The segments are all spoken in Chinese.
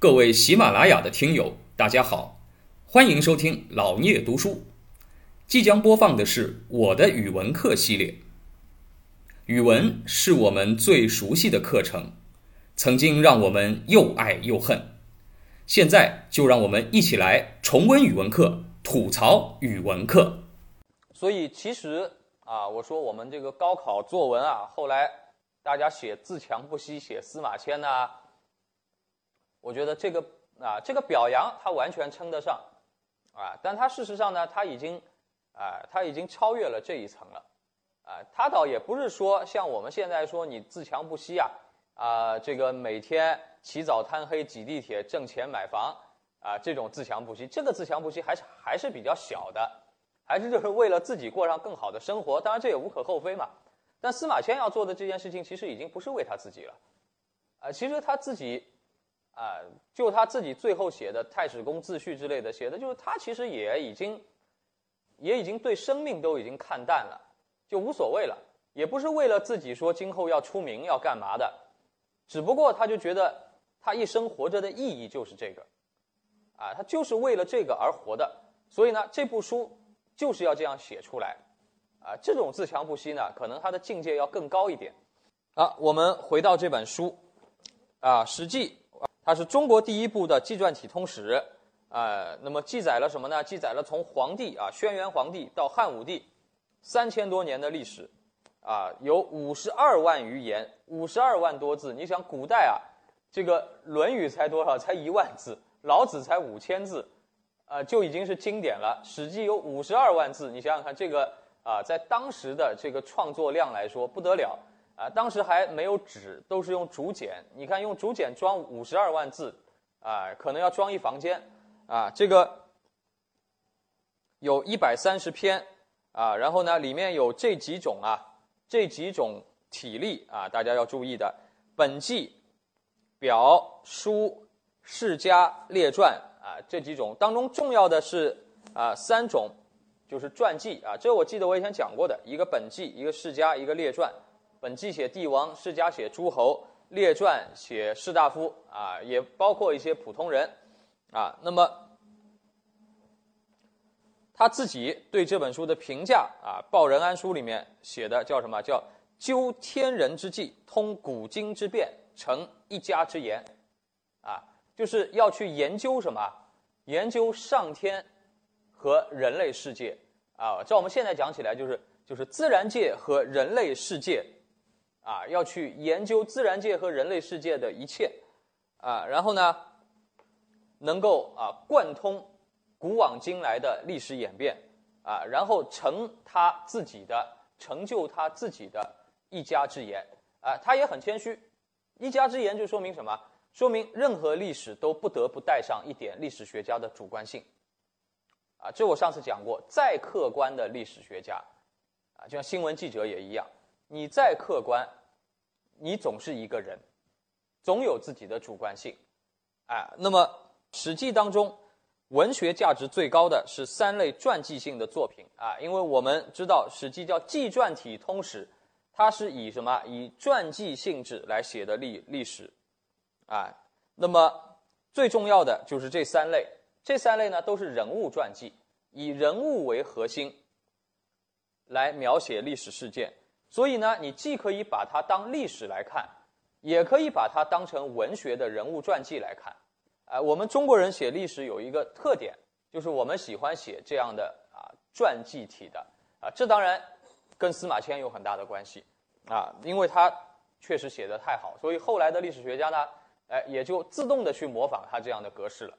各位喜马拉雅的听友，大家好，欢迎收听老聂读书。即将播放的是我的语文课系列。语文是我们最熟悉的课程，曾经让我们又爱又恨。现在就让我们一起来重温语文课，吐槽语文课。所以其实啊，我说我们这个高考作文啊，后来大家写自强不息，写司马迁呐，我觉得这个啊，这个表扬他完全称得上啊，但他事实上呢，他已经啊，他已经超越了这一层了。啊，他倒也不是说像我们现在说你自强不息啊，啊，这个每天起早贪黑挤地铁挣钱买房啊，这种自强不息，这个自强不息还是还是比较小的，还是就是为了自己过上更好的生活，当然这也无可厚非嘛。但司马迁要做的这件事情，其实已经不是为他自己了，啊，其实他自己，啊，就他自己最后写的《太史公自序》之类的，写的就是他其实也已经，也已经对生命都已经看淡了。就无所谓了，也不是为了自己说今后要出名要干嘛的，只不过他就觉得他一生活着的意义就是这个，啊，他就是为了这个而活的，所以呢，这部书就是要这样写出来，啊，这种自强不息呢，可能他的境界要更高一点。啊，我们回到这本书，啊，《史记》它是中国第一部的纪传体通史，啊，那么记载了什么呢？记载了从黄帝啊，轩辕黄帝到汉武帝。三千多年的历史，啊，有五十二万余言，五十二万多字。你想，古代啊，这个《论语》才多少？才一万字，《老子》才五千字，啊，就已经是经典了。《史记》有五十二万字，你想想看，这个啊，在当时的这个创作量来说不得了啊。当时还没有纸，都是用竹简。你看，用竹简装五十二万字，啊，可能要装一房间啊。这个有一百三十篇。啊，然后呢，里面有这几种啊，这几种体例啊，大家要注意的：本纪、表、书、世家、列传啊，这几种当中重要的是啊三种，就是传记啊。这我记得我以前讲过的，一个本纪，一个世家，一个列传。本纪写帝王，世家写诸侯，列传写士大夫啊，也包括一些普通人啊。那么。他自己对这本书的评价啊，《报任安书》里面写的叫什么？叫究天人之际，通古今之变，成一家之言，啊，就是要去研究什么？研究上天和人类世界啊。照我们现在讲起来，就是就是自然界和人类世界，啊，要去研究自然界和人类世界的一切，啊，然后呢，能够啊贯通。古往今来的历史演变，啊，然后成他自己的成就他自己的一家之言，啊，他也很谦虚，一家之言就说明什么？说明任何历史都不得不带上一点历史学家的主观性，啊，这我上次讲过，再客观的历史学家，啊，就像新闻记者也一样，你再客观，你总是一个人，总有自己的主观性，啊，那么《史记》当中。文学价值最高的是三类传记性的作品啊，因为我们知道《史记》叫纪传体通史，它是以什么？以传记性质来写的历历史，啊，那么最重要的就是这三类，这三类呢都是人物传记，以人物为核心来描写历史事件，所以呢，你既可以把它当历史来看，也可以把它当成文学的人物传记来看。啊，我们中国人写历史有一个特点，就是我们喜欢写这样的啊传记体的啊，这当然跟司马迁有很大的关系啊，因为他确实写的太好，所以后来的历史学家呢，哎，也就自动的去模仿他这样的格式了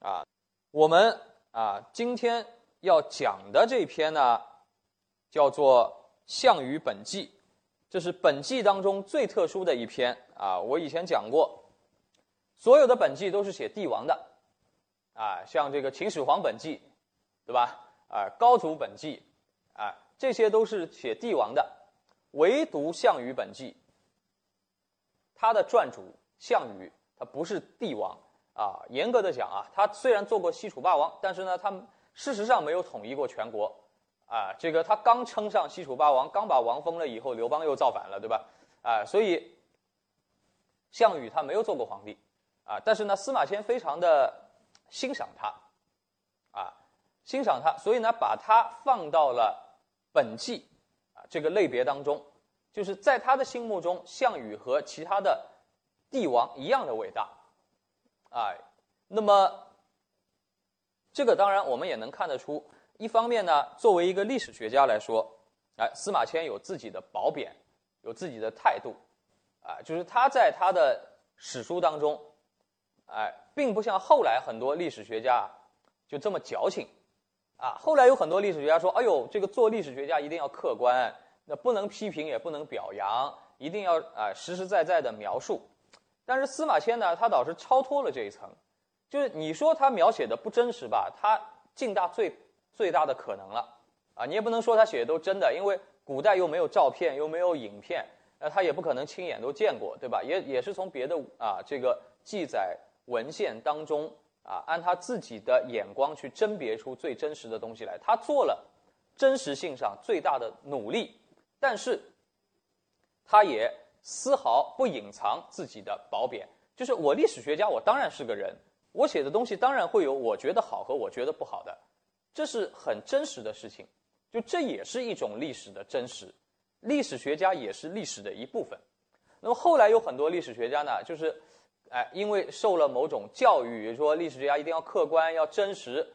啊。我们啊今天要讲的这篇呢，叫做《项羽本纪》，这是本纪当中最特殊的一篇啊，我以前讲过。所有的本纪都是写帝王的，啊，像这个秦始皇本纪，对吧？啊，高祖本纪，啊，这些都是写帝王的，唯独项羽本纪，他的传主项羽，他不是帝王啊。严格的讲啊，他虽然做过西楚霸王，但是呢，他事实上没有统一过全国，啊，这个他刚称上西楚霸王，刚把王封了以后，刘邦又造反了，对吧？啊，所以项羽他没有做过皇帝。啊，但是呢，司马迁非常的欣赏他，啊，欣赏他，所以呢，把他放到了本纪啊这个类别当中，就是在他的心目中，项羽和其他的帝王一样的伟大，啊，那么这个当然我们也能看得出，一方面呢，作为一个历史学家来说，哎，司马迁有自己的褒贬，有自己的态度，啊，就是他在他的史书当中。哎，并不像后来很多历史学家就这么矫情，啊，后来有很多历史学家说：“哎呦，这个做历史学家一定要客观，那不能批评也不能表扬，一定要啊实实在在的描述。”但是司马迁呢，他倒是超脱了这一层，就是你说他描写的不真实吧，他尽大最最大的可能了，啊，你也不能说他写的都真的，因为古代又没有照片，又没有影片，那他也不可能亲眼都见过，对吧？也也是从别的啊这个记载。文献当中啊，按他自己的眼光去甄别出最真实的东西来，他做了真实性上最大的努力，但是他也丝毫不隐藏自己的褒贬。就是我历史学家，我当然是个人，我写的东西当然会有我觉得好和我觉得不好的，这是很真实的事情。就这也是一种历史的真实，历史学家也是历史的一部分。那么后来有很多历史学家呢，就是。哎，因为受了某种教育，说历史学家一定要客观、要真实，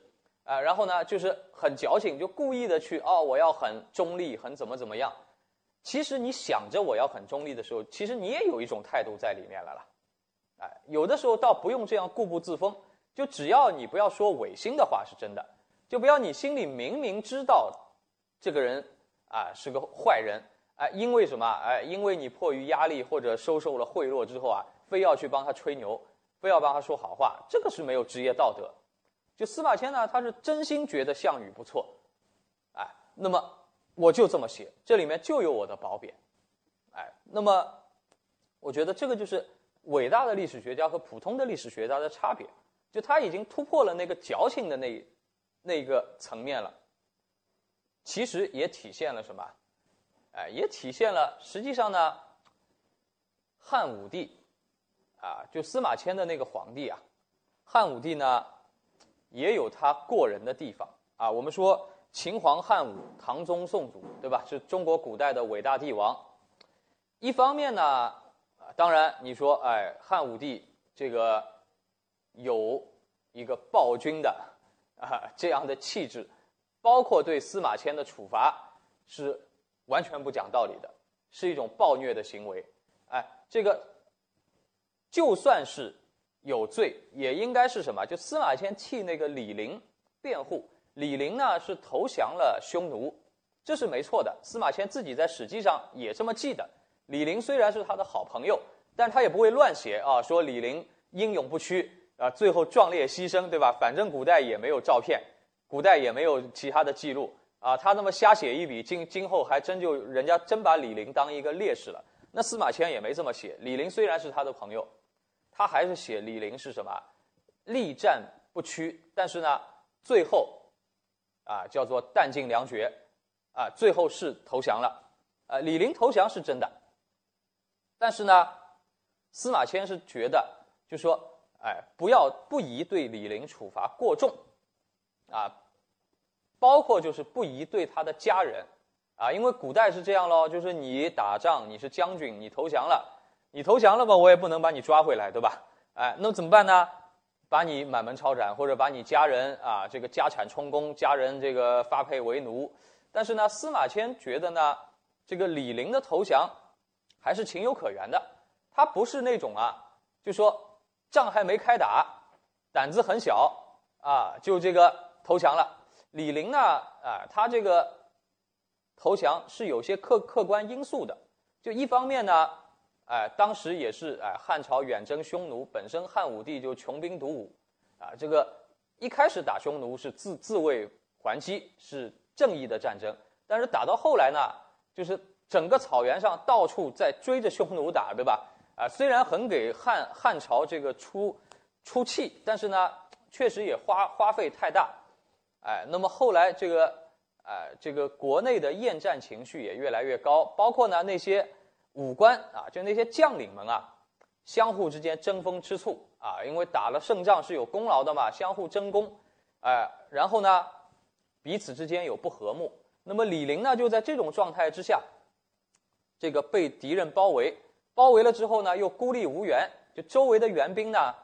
啊，然后呢，就是很矫情，就故意的去哦，我要很中立，很怎么怎么样。其实你想着我要很中立的时候，其实你也有一种态度在里面了啦。哎，有的时候倒不用这样固步自封，就只要你不要说违心的话是真的，就不要你心里明明知道这个人啊是个坏人，哎，因为什么？哎，因为你迫于压力或者收受了贿赂之后啊。非要去帮他吹牛，非要帮他说好话，这个是没有职业道德。就司马迁呢，他是真心觉得项羽不错，哎，那么我就这么写，这里面就有我的褒贬，哎，那么我觉得这个就是伟大的历史学家和普通的历史学家的差别，就他已经突破了那个矫情的那那个层面了。其实也体现了什么？哎，也体现了实际上呢，汉武帝。啊，就司马迁的那个皇帝啊，汉武帝呢，也有他过人的地方啊。我们说秦皇汉武、唐宗宋祖，对吧？是中国古代的伟大帝王。一方面呢，啊，当然你说，哎，汉武帝这个有一个暴君的啊这样的气质，包括对司马迁的处罚是完全不讲道理的，是一种暴虐的行为。哎，这个。就算是有罪，也应该是什么？就司马迁替那个李陵辩护。李陵呢是投降了匈奴，这是没错的。司马迁自己在史记上也这么记的。李陵虽然是他的好朋友，但他也不会乱写啊，说李陵英勇不屈啊，最后壮烈牺牲，对吧？反正古代也没有照片，古代也没有其他的记录啊，他那么瞎写一笔，今今后还真就人家真把李陵当一个烈士了。那司马迁也没这么写。李陵虽然是他的朋友。他还是写李陵是什么，力战不屈，但是呢，最后，啊，叫做弹尽粮绝，啊，最后是投降了，啊，李陵投降是真的，但是呢，司马迁是觉得，就说，哎，不要不宜对李陵处罚过重，啊，包括就是不宜对他的家人，啊，因为古代是这样喽，就是你打仗，你是将军，你投降了。你投降了吧，我也不能把你抓回来，对吧？哎，那怎么办呢？把你满门抄斩，或者把你家人啊，这个家产充公，家人这个发配为奴。但是呢，司马迁觉得呢，这个李陵的投降还是情有可原的。他不是那种啊，就说仗还没开打，胆子很小啊，就这个投降了。李陵呢，啊，他这个投降是有些客客观因素的。就一方面呢。哎，当时也是哎，汉朝远征匈奴，本身汉武帝就穷兵黩武，啊，这个一开始打匈奴是自自卫还击，是正义的战争。但是打到后来呢，就是整个草原上到处在追着匈奴打，对吧？啊，虽然很给汉汉朝这个出出气，但是呢，确实也花花费太大。哎，那么后来这个哎，这个国内的厌战情绪也越来越高，包括呢那些。武官啊，就那些将领们啊，相互之间争风吃醋啊，因为打了胜仗是有功劳的嘛，相互争功，哎，然后呢，彼此之间有不和睦。那么李陵呢，就在这种状态之下，这个被敌人包围，包围了之后呢，又孤立无援，就周围的援兵呢，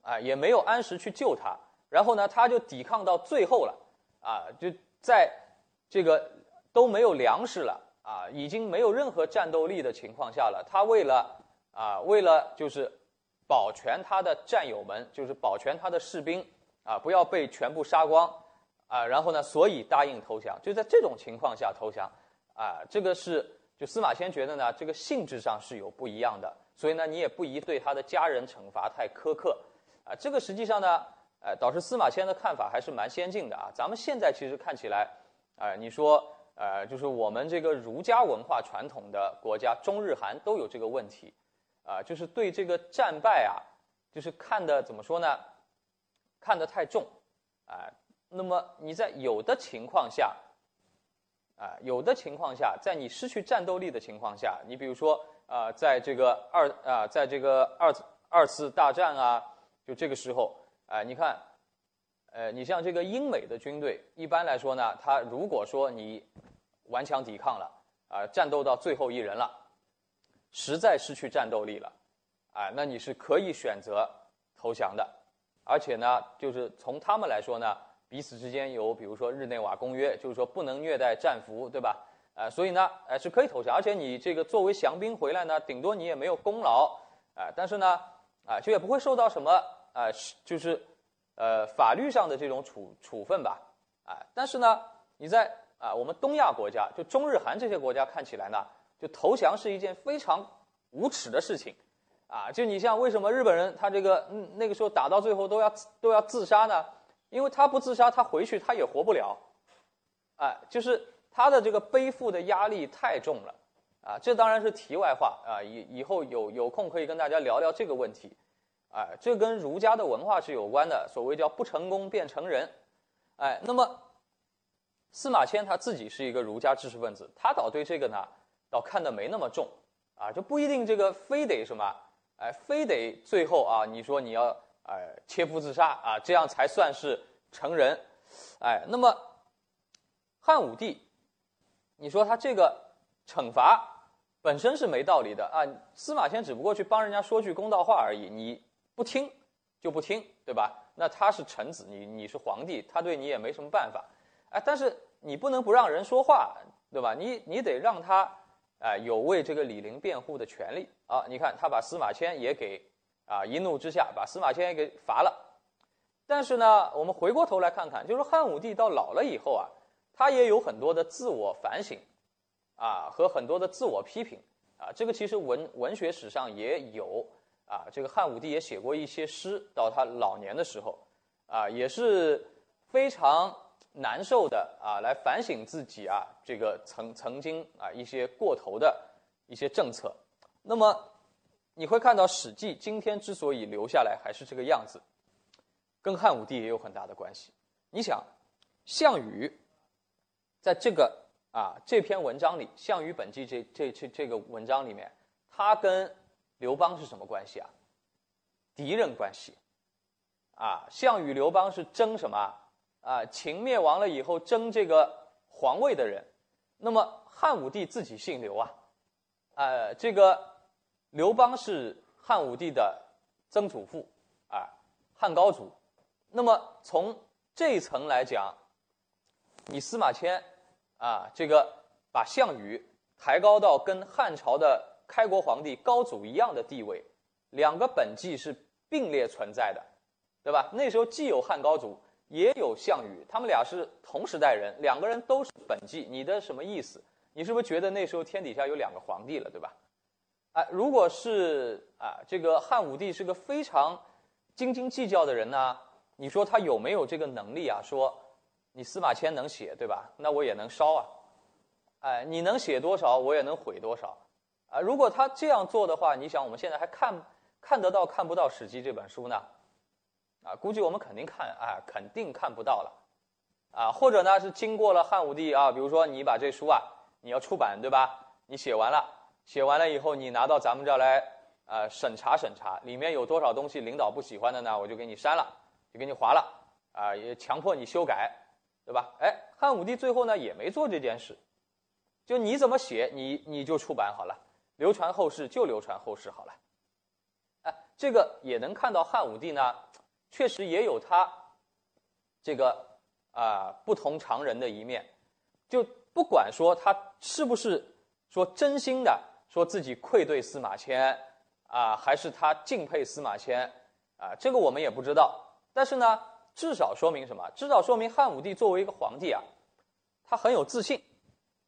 啊，也没有按时去救他，然后呢，他就抵抗到最后了，啊，就在这个都没有粮食了，啊，已经没有任何战斗力的情况下了，他为了啊，为了就是保全他的战友们，就是保全他的士兵啊，不要被全部杀光啊，然后呢，所以答应投降。就在这种情况下投降啊，这个是就司马迁觉得呢，这个性质上是有不一样的，所以呢，你也不宜对他的家人惩罚太苛刻啊。这个实际上呢，呃，导致司马迁的看法还是蛮先进的啊。咱们现在其实看起来，啊，你说呃，就是我们这个儒家文化传统的国家，中日韩都有这个问题。啊，就是对这个战败啊，就是看的怎么说呢？看得太重，啊，那么你在有的情况下，啊，有的情况下，在你失去战斗力的情况下，你比如说啊，在这个二啊，在这个二二次大战啊，就这个时候，啊，你看，呃，你像这个英美的军队，一般来说呢，他如果说你顽强抵抗了，啊，战斗到最后一人了。实在失去战斗力了，啊，那你是可以选择投降的，而且呢，就是从他们来说呢，彼此之间有比如说日内瓦公约，就是说不能虐待战俘，对吧？啊，所以呢，呃，是可以投降，而且你这个作为降兵回来呢，顶多你也没有功劳，啊，但是呢，啊，就也不会受到什么啊，就是呃法律上的这种处处分吧，啊，但是呢，你在啊我们东亚国家，就中日韩这些国家看起来呢。就投降是一件非常无耻的事情，啊，就你像为什么日本人他这个嗯那个时候打到最后都要都要自杀呢？因为他不自杀，他回去他也活不了，啊，就是他的这个背负的压力太重了，啊，这当然是题外话啊，以以后有有空可以跟大家聊聊这个问题，啊，这跟儒家的文化是有关的，所谓叫不成功便成仁，哎，那么司马迁他自己是一个儒家知识分子，他倒对这个呢。倒看得没那么重，啊，就不一定这个非得什么，哎，非得最后啊，你说你要哎切腹自杀啊，这样才算是成人，哎，那么汉武帝，你说他这个惩罚本身是没道理的啊，司马迁只不过去帮人家说句公道话而已，你不听就不听，对吧？那他是臣子，你你是皇帝，他对你也没什么办法，哎，但是你不能不让人说话，对吧？你你得让他。哎，有为这个李陵辩护的权利啊！你看，他把司马迁也给啊，一怒之下把司马迁给罚了。但是呢，我们回过头来看看，就是汉武帝到老了以后啊，他也有很多的自我反省啊，和很多的自我批评啊。这个其实文文学史上也有啊，这个汉武帝也写过一些诗，到他老年的时候啊，也是非常。难受的啊，来反省自己啊，这个曾曾经啊一些过头的一些政策。那么你会看到《史记》今天之所以留下来还是这个样子，跟汉武帝也有很大的关系。你想，项羽在这个啊这篇文章里，《项羽本纪》这这这这个文章里面，他跟刘邦是什么关系啊？敌人关系啊。项羽、刘邦是争什么？啊，秦灭亡了以后争这个皇位的人，那么汉武帝自己姓刘啊，呃，这个刘邦是汉武帝的曾祖父啊，汉高祖。那么从这一层来讲，你司马迁啊，这个把项羽抬高到跟汉朝的开国皇帝高祖一样的地位，两个本纪是并列存在的，对吧？那时候既有汉高祖。也有项羽，他们俩是同时代人，两个人都是本纪。你的什么意思？你是不是觉得那时候天底下有两个皇帝了，对吧？啊，如果是啊，这个汉武帝是个非常斤斤计较的人呢，你说他有没有这个能力啊？说你司马迁能写，对吧？那我也能烧啊，哎，你能写多少，我也能毁多少啊。如果他这样做的话，你想我们现在还看看得到看不到《史记》这本书呢？啊，估计我们肯定看，啊，肯定看不到了，啊，或者呢是经过了汉武帝啊，比如说你把这书啊，你要出版对吧？你写完了，写完了以后你拿到咱们这儿来，呃审查审查，里面有多少东西领导不喜欢的呢？我就给你删了，就给你划了，啊，也强迫你修改，对吧？哎，汉武帝最后呢也没做这件事，就你怎么写，你你就出版好了，流传后世就流传后世好了。哎，这个也能看到汉武帝呢，确实也有他这个啊不同常人的一面，就不管说他是不是说真心的说自己愧对司马迁啊，还是他敬佩司马迁啊，这个我们也不知道。但是呢，至少说明什么？至少说明汉武帝作为一个皇帝啊，他很有自信。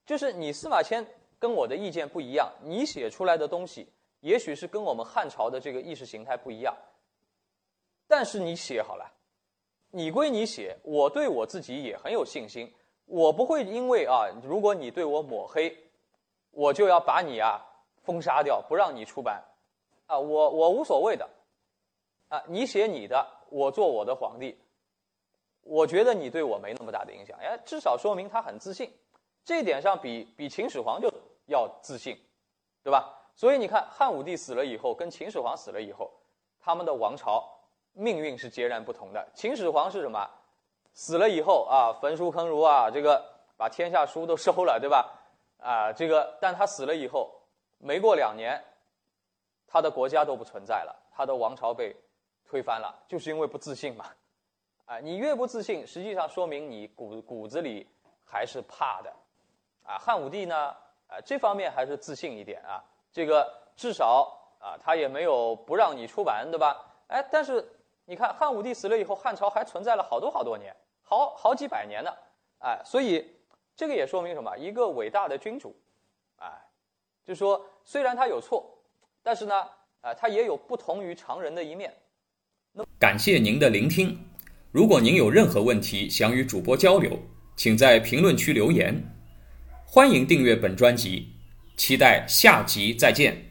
就是你司马迁跟我的意见不一样，你写出来的东西也许是跟我们汉朝的这个意识形态不一样，但是你写好了，你归你写，我对我自己也很有信心，我不会因为啊，如果你对我抹黑，我就要把你啊封杀掉，不让你出版，啊，我我无所谓的，啊，你写你的，我做我的皇帝，我觉得你对我没那么大的影响，哎，至少说明他很自信。这一点上比比秦始皇就要自信，对吧？所以你看汉武帝死了以后，跟秦始皇死了以后，他们的王朝命运是截然不同的。秦始皇是什么？死了以后啊，焚书坑儒啊，这个把天下书都收了，对吧？啊，这个但他死了以后，没过两年，他的国家都不存在了，他的王朝被推翻了，就是因为不自信嘛。啊，你越不自信，实际上说明你骨骨子里还是怕的。啊，汉武帝呢，啊，这方面还是自信一点啊。这个至少啊，他也没有不让你出版，对吧？哎，但是你看，汉武帝死了以后，汉朝还存在了好多好多年，好好几百年呢。哎，所以这个也说明什么？一个伟大的君主，就说虽然他有错，但是呢，啊，他也有不同于常人的一面。那感谢您的聆听。如果您有任何问题想与主播交流，请在评论区留言。欢迎订阅本专辑，期待下集再见。